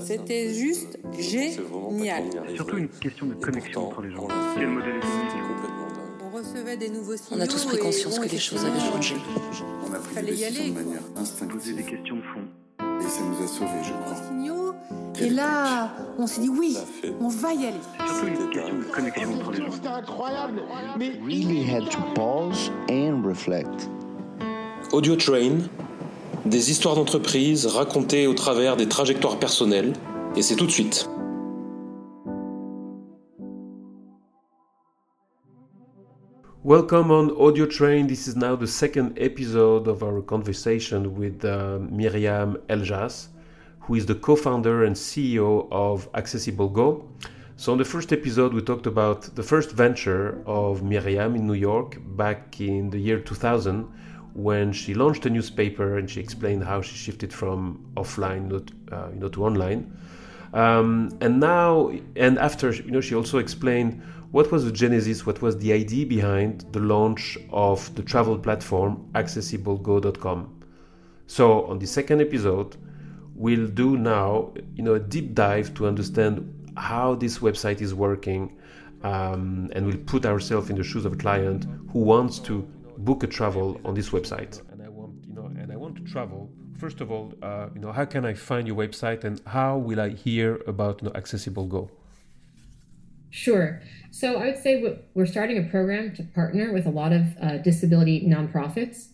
C'était juste génial. Surtout une question de connexion entre les gens. Quel modèle On recevait des nouveaux signaux. On a tous pris conscience que les choses avaient changé. On a pris Fallait des y décisions aller, de manière Poser instinctive des questions de fond. et ça nous a sauvés, je crois. signaux. Et là, on s'est dit oui, on va y aller. Surtout une question de connexion entre les gens. C'était incroyable, mais really had to pause and reflect. Audio Train, des histoires d'entreprise racontées au travers des trajectoires personnelles, et c'est tout de suite. Welcome on Audio Train. This is now the second episode of our conversation with uh, Myriam Eljas, who is the co founder and CEO of Accessible Go. So, in the first episode, we talked about the first venture of Myriam in New York back in the year 2000 when she launched a newspaper and she explained how she shifted from offline uh, you know, to online. Um, and now, and after, you know, she also explained what was the genesis, what was the idea behind the launch of the travel platform accessiblego.com. So, on the second episode, we'll do now, you know, a deep dive to understand how this website is working, um, and we'll put ourselves in the shoes of a client who wants to book a travel on this website. And I want, you know, and I want to travel. First of all, uh, you know, how can I find your website, and how will I hear about you know, Accessible Go? Sure. So I would say we- we're starting a program to partner with a lot of uh, disability nonprofits.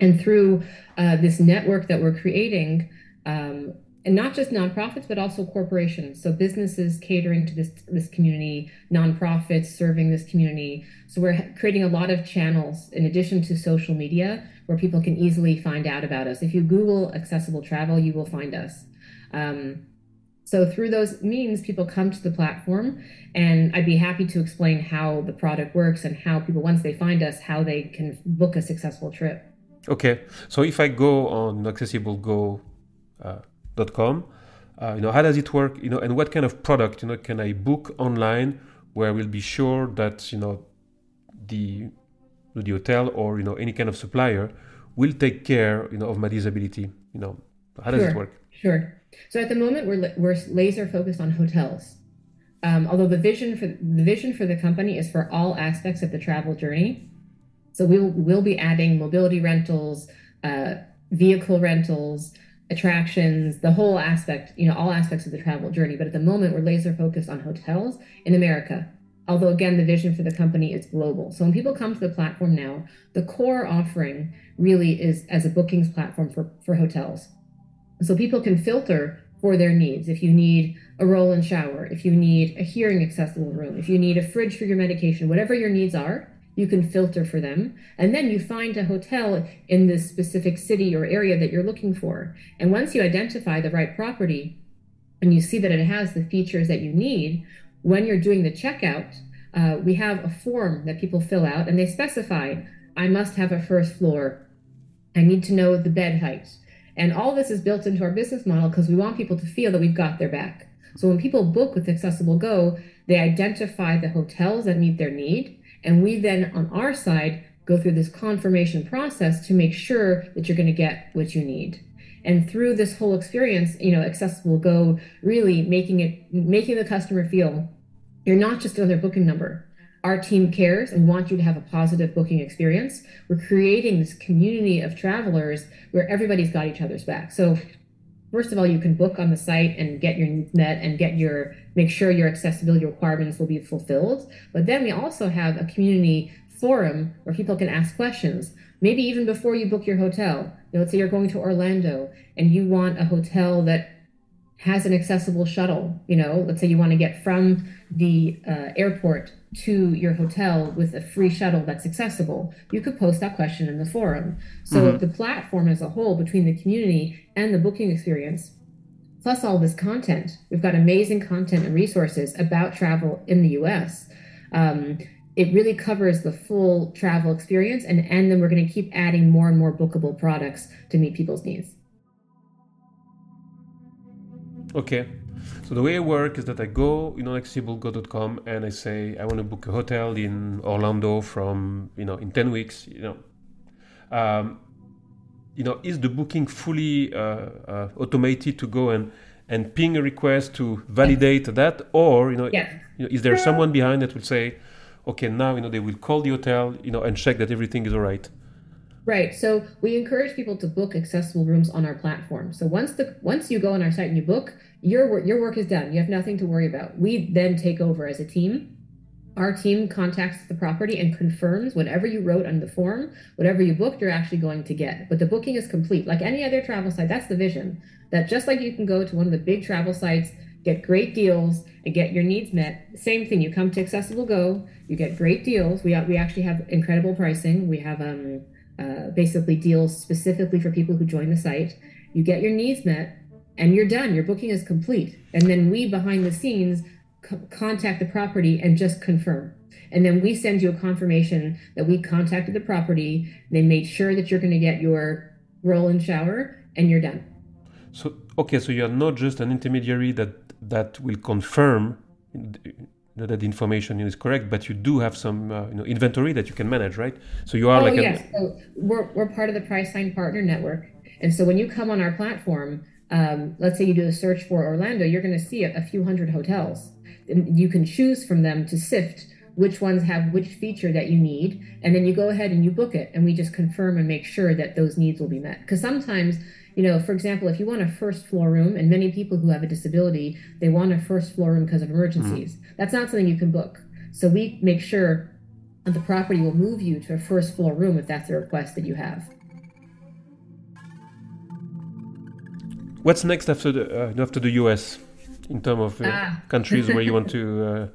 And through uh, this network that we're creating, um, and not just nonprofits, but also corporations. So businesses catering to this, this community, nonprofits serving this community. So we're creating a lot of channels in addition to social media where people can easily find out about us. If you Google accessible travel, you will find us. Um, so through those means, people come to the platform, and I'd be happy to explain how the product works and how people, once they find us, how they can book a successful trip. Okay, so if I go on accessiblego.com, uh, you know, how does it work? You know, and what kind of product, you know, can I book online where I will be sure that you know the the hotel or you know any kind of supplier will take care, you know, of my disability. You know, how does it work? Sure. So at the moment, we're we're laser focused on hotels. Um, although the vision for the vision for the company is for all aspects of the travel journey. So we'll we'll be adding mobility rentals, uh, vehicle rentals, attractions, the whole aspect, you know, all aspects of the travel journey. But at the moment, we're laser focused on hotels in America. Although again, the vision for the company is global. So when people come to the platform now, the core offering really is as a bookings platform for for hotels. So people can filter for their needs. If you need a roll-in shower, if you need a hearing accessible room, if you need a fridge for your medication, whatever your needs are, you can filter for them. And then you find a hotel in this specific city or area that you're looking for. And once you identify the right property and you see that it has the features that you need, when you're doing the checkout, uh, we have a form that people fill out and they specify I must have a first floor. I need to know the bed height. And all this is built into our business model because we want people to feel that we've got their back. So when people book with Accessible Go, they identify the hotels that meet their need. And we then, on our side, go through this confirmation process to make sure that you're going to get what you need. And through this whole experience, you know, Accessible Go really making it, making the customer feel you're not just another booking number. Our team cares and want you to have a positive booking experience. We're creating this community of travelers where everybody's got each other's back. So first of all, you can book on the site and get your met and get your make sure your accessibility requirements will be fulfilled. But then we also have a community forum where people can ask questions. Maybe even before you book your hotel. You know, let's say you're going to Orlando and you want a hotel that has an accessible shuttle. You know, let's say you want to get from the uh, airport to your hotel with a free shuttle that's accessible. You could post that question in the forum. So the platform as a whole, between the community and the booking experience, plus all this content, we've got amazing content and resources about travel in the U.S. Um, it really covers the full travel experience, and and then we're going to keep adding more and more bookable products to meet people's needs. Okay. So the way I work is that I go, you know, accessiblego.com and I say I want to book a hotel in Orlando from, you know, in 10 weeks, you know. Um, you know, is the booking fully uh, uh, automated to go and and ping a request to validate that, or you know, Yes. you know, is there someone behind that will say, okay, now you know they will call the hotel, you know, and check that everything is all right. Right. So we encourage people to book accessible rooms on our platform. So once the once you go on our site and you book, your your work is done. You have nothing to worry about. We then take over as a team. Our team contacts the property and confirms whatever you wrote on the form, whatever you booked, you're actually going to get. But the booking is complete. Like any other travel site, that's the vision. That just like you can go to one of the big travel sites, get great deals, and get your needs met. Same thing. You come to Accessible Go, you get great deals. We we actually have incredible pricing. We have um uh, basically deals specifically for people who join the site. You get your needs met, and you're done. Your booking is complete. And then we, behind the scenes, contact the property and just confirm. And then we send you a confirmation that we contacted the property. They made sure that you're going to get your roll-in shower, and you're done. So okay, so you are not just an intermediary that that will confirm that the information is correct, but you do have some uh, you know inventory that you can manage, right? So you are oh like yes, an, so we're we're part of the Priceline Partner Network, and so when you come on our platform, um, let's say you do a search for Orlando, you're going to see a, a few hundred hotels, and you can choose from them to sift which ones have which feature that you need, and then you go ahead and you book it, and we just confirm and make sure that those needs will be met. Because sometimes you know, for example, if you want a first floor room, and many people who have a disability, they want a first floor room because of emergencies. That's not something you can book. So we make sure that the property will move you to a first floor room if that's the request that you have. what's next after the uh, after the US in terms of uh, Ah. countries where you want to uh,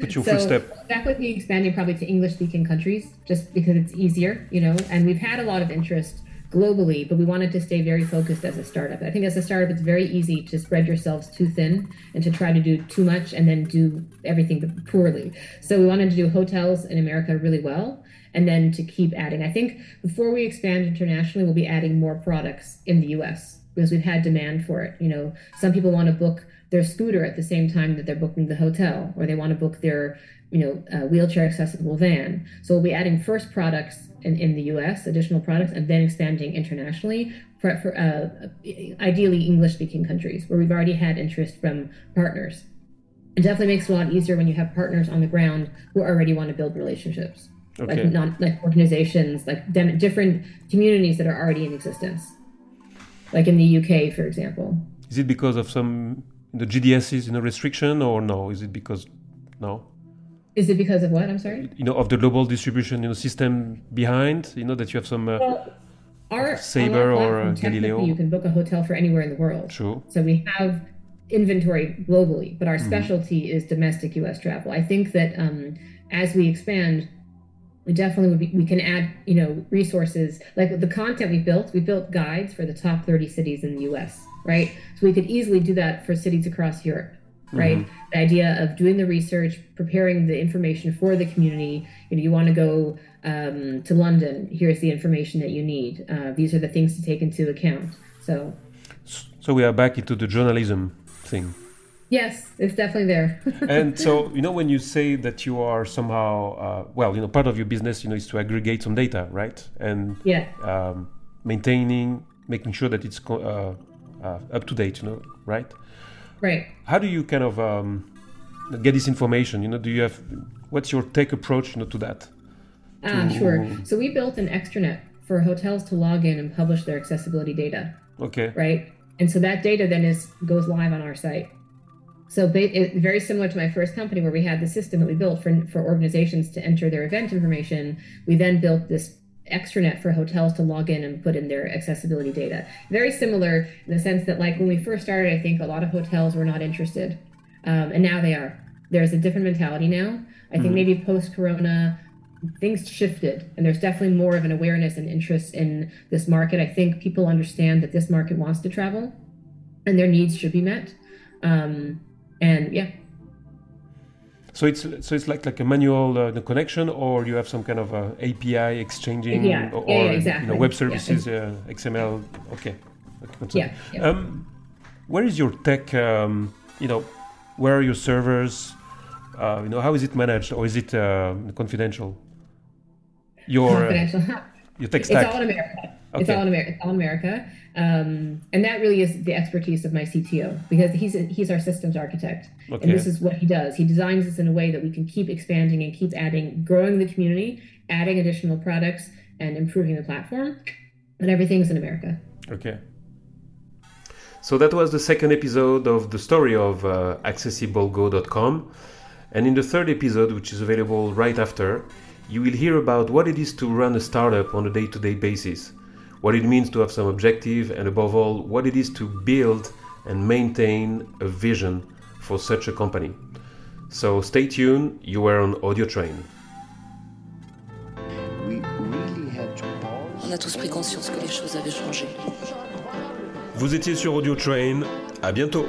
put your so that would be expanding probably to English speaking countries just because it's easier, you know, and we've had a lot of interest globally, but we wanted to stay very focused as a startup. I think as a startup, it's very easy to spread yourselves too thin and to try to do too much and then do everything poorly. So we wanted to do hotels in America really well and then to keep adding. I think before we expand internationally, we'll be adding more products in the US because we've had demand for it. You know, some people want to book their scooter at the same time that they're booking the hotel, or they want to book their, you know, uh, wheelchair accessible van. So we'll be adding first products in, in the U.S., additional products, and then expanding internationally for, for uh, ideally English speaking countries where we've already had interest from partners. It definitely makes it a lot easier when you have partners on the ground who already want to build relationships, Okay. like not like organizations, like dem- different communities that are already in existence, like in the UK, for example. Is it because of some the GDS's you know restriction or no? Is it because no? Is it because of what? I'm sorry. You know of the global distribution you know system behind you know that you have some uh, Well, our Sabre our or, uh, Galileo? You can book a hotel for anywhere in the world. true. So we have inventory globally, but our Mm-hmm. specialty is domestic U.S. travel. I think that um, as we expand, we definitely would be, we can add you know resources like the content we built. We built guides for the top 30 cities in the U.S. Right, so we could easily do that for cities across Europe. Right, Mm-hmm. the idea of doing the research, preparing the information for the community. You know, you want to go um, to London. Here's the information that you need. Uh, these are the things to take into account. So So we are back into the journalism thing. yes, it's definitely there. and so you know when you say that you are somehow uh, well you know part of your business you know is to aggregate some data right and yeah. um, maintaining making sure that it's co- uh, uh, up to date you know right Right. how do you kind of um, get this information you know do you have what's your tech approach you know to that Ah, sure. So we built an extranet for hotels to log in and publish their accessibility data, okay right? And so that data then is goes live on our site. So it, very similar to my first company where we had the system that we built for for organizations to enter their event information, we then built this extranet for hotels to log in and put in their accessibility data. Very similar in the sense that like when we first started, I think a lot of hotels were not interested, um, and now they are. There's a different mentality now. I think maybe post Corona, things shifted, and there's definitely more of an awareness and interest in this market. I think people understand that this market wants to travel, and their needs should be met. Um, and yeah, so it's so it's like like a manual uh, the connection or you have some kind of uh, API exchanging Yeah, or, yeah, yeah, or, you know, web Yeah. services uh, XML okay, okay yeah, yeah. Um, where is your tech? Um, you know, where are your servers? Uh, you know, how is it managed, or is it uh, confidential? Your uh, confidential. your tech It's stack. all in America. Okay. It's all in America. It's all in America, um, and that really is the expertise of my CTO because he's a, he's our systems architect, okay. and this is what he does. He designs this in a way that we can keep expanding and keep adding, growing the community, adding additional products, and improving the platform. But everything's in America. Okay. So that was the second episode of the story of uh, accessibleGo.com. And in the third episode, which is available right after, you will hear about what it is to run a startup on a day to day basis, what it means to have some objective, and above all, what it is to build and maintain a vision for such a company. So stay tuned, you are on Audio Train. On a tous pris conscience que les choses avaient changé. Vous étiez sur Audio Train, à bientôt